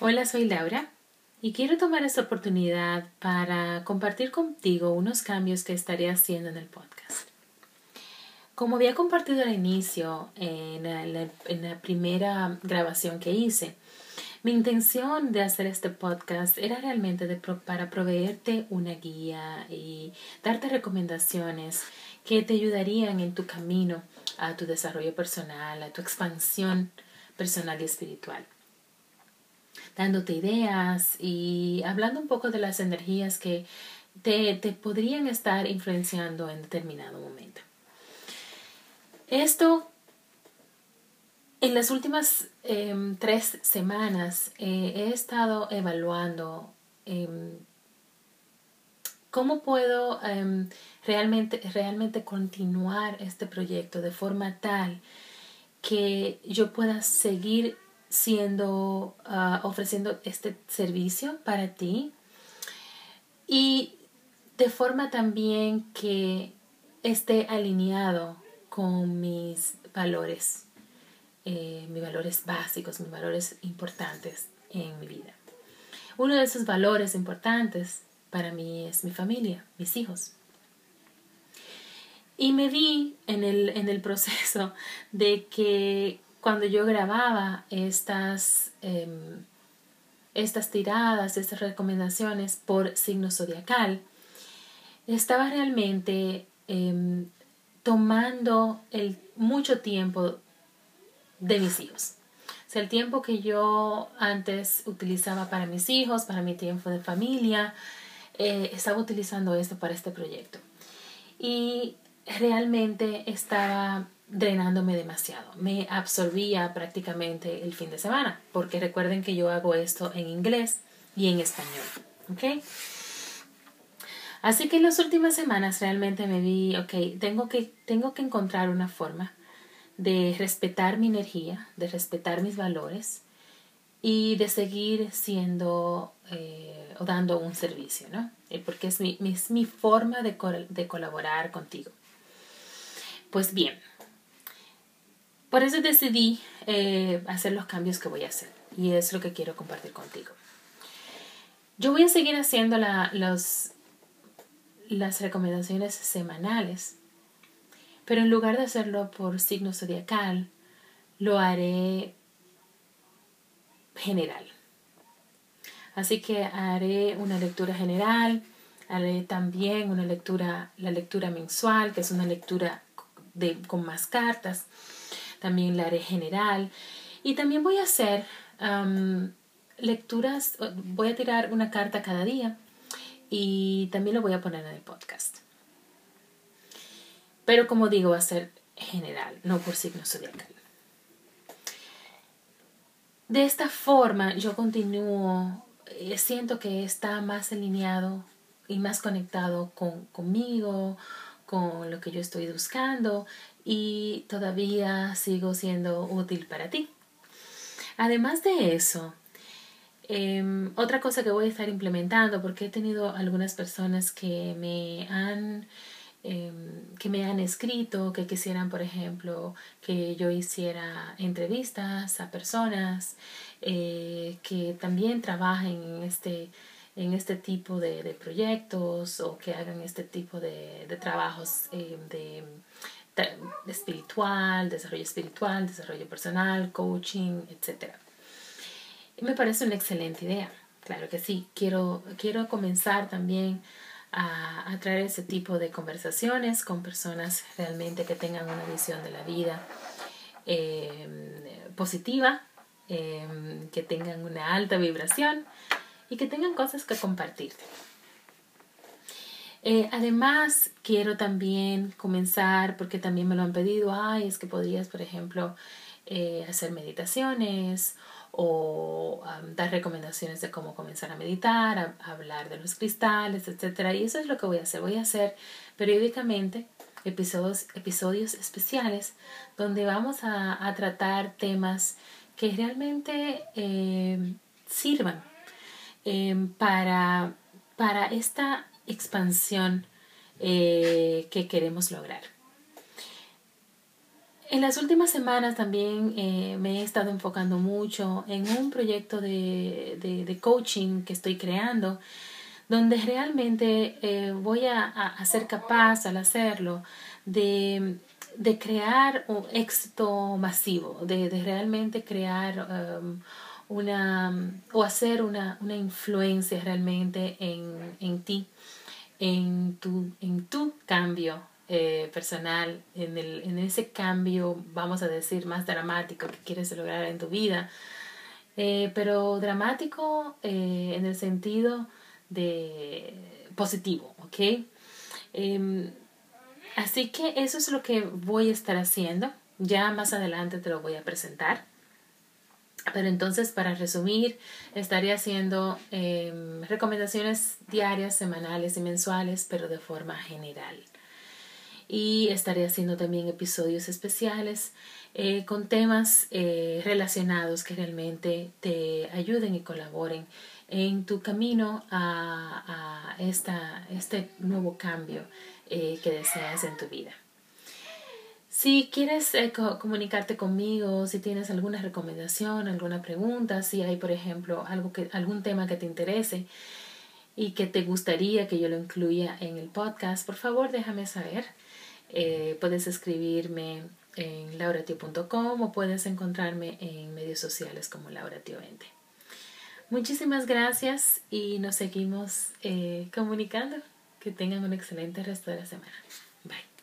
Hola, soy Laura y quiero tomar esta oportunidad para compartir contigo unos cambios que estaré haciendo en el podcast. Como había compartido al inicio en la, primera grabación que hice, mi intención de hacer este podcast era realmente para proveerte una guía y darte recomendaciones que te ayudarían en tu camino a tu desarrollo personal, a tu expansión personal y espiritual dándote ideas y hablando un poco de las energías que te, podrían estar influenciando en determinado momento. Esto, en las últimas em, tres semanas eh, he estado evaluando em, cómo puedo em, realmente, realmente continuar este proyecto de forma tal que yo pueda seguir siendo, ah, ofreciendo este servicio para ti y de forma también que esté alineado con mis valores, eh, mis valores básicos, mis valores importantes en mi vida. Uno de esos valores importantes para mí es mi familia, mis hijos. Y me vi en el, en el proceso de que cuando yo grababa estas, em, estas tiradas, estas recomendaciones por signo zodiacal, estaba realmente em, tomando el, mucho tiempo de mis hijos. O sea, el tiempo que yo antes utilizaba para mis hijos, para mi tiempo de familia, eh, estaba utilizando esto para este proyecto. Y realmente estaba drenándome demasiado. Me absorbía prácticamente el fin de semana, porque recuerden que yo hago esto en inglés y en español. ¿Ok? Así que en las últimas semanas realmente me vi, ok, tengo que, tengo que encontrar una forma de respetar mi energía, de respetar mis valores y de seguir siendo eh, o dando un servicio, ¿no? Eh, porque es mi, mi, forma de, de colaborar contigo. Pues bien, por eso decidí eh, hacer los cambios que voy a hacer y es lo que quiero compartir contigo. Yo voy a seguir haciendo las recomendaciones semanales, pero en lugar de hacerlo por signo zodiacal, lo haré general. Así que haré una lectura general, haré también una lectura, la lectura mensual, que es una lectura de, con más cartas también la haré general y también voy a hacer lecturas, voy a tirar una carta cada día y también lo voy a poner en el podcast. Pero como digo, va a ser general, no por signo zodiacal. De esta forma yo continúo, eh, siento que está más alineado y más conectado con, conmigo, con lo que yo estoy buscando y todavía sigo siendo útil para ti. Además de eso, em, otra cosa que voy a estar implementando, porque he tenido algunas personas que me han em, que me han escrito que quisieran, por ejemplo, que yo hiciera entrevistas a personas eh, que también trabajen en este, en este tipo de, proyectos o que hagan este tipo de, de trabajos em, de espiritual, desarrollo espiritual, desarrollo personal, coaching, etc. Y me parece una excelente idea. Claro que sí. Quiero, quiero comenzar también a, traer ese tipo de conversaciones con personas realmente que tengan una visión de la vida em, positiva, em, que tengan una alta vibración y que tengan cosas que compartirte. Eh, además, quiero también comenzar, porque también me lo han pedido, ay, es que podrías, por ejemplo, eh, hacer meditaciones o dar recomendaciones de cómo comenzar a meditar, hablar de los cristales, etc. Y eso es lo que voy a hacer. Voy a hacer periódicamente episodios, episodios especiales donde vamos a, tratar temas que realmente eh, sirvan para, para esta expansión eh, que queremos lograr. En las últimas semanas también eh, me he estado enfocando mucho en un proyecto de, de, coaching que estoy creando, donde realmente eh, voy a, a, ser capaz al hacerlo de, de crear un éxito masivo, de, realmente crear um, una o hacer una, una influencia realmente en, en ti, en tu, en tu cambio eh, personal, en, el, en ese cambio, vamos a decir, más dramático que quieres lograr en tu vida. Eh, pero dramático eh, en el sentido de positivo, ¿ok? Em, así que eso es lo que voy a estar haciendo. Ya más adelante te lo voy a presentar. Pero entonces, para resumir, estaría haciendo em, recomendaciones diarias, semanales y mensuales, pero de forma general y estaré haciendo también episodios especiales eh, con temas eh, relacionados que realmente te ayuden y colaboren en tu camino a, a esta, este nuevo cambio eh, que deseas en tu vida. Si quieres comunicarte conmigo, si tienes alguna recomendación, alguna pregunta, si hay, por ejemplo, algo que, algún tema que te interese y que te gustaría que yo lo incluya en el podcast, por favor déjame saber. Eh, puedes escribirme en lauratio.com o puedes encontrarme en medios sociales como lauratio20. Muchísimas gracias y nos seguimos eh, comunicando. Que tengan un excelente resto de la semana. Bye.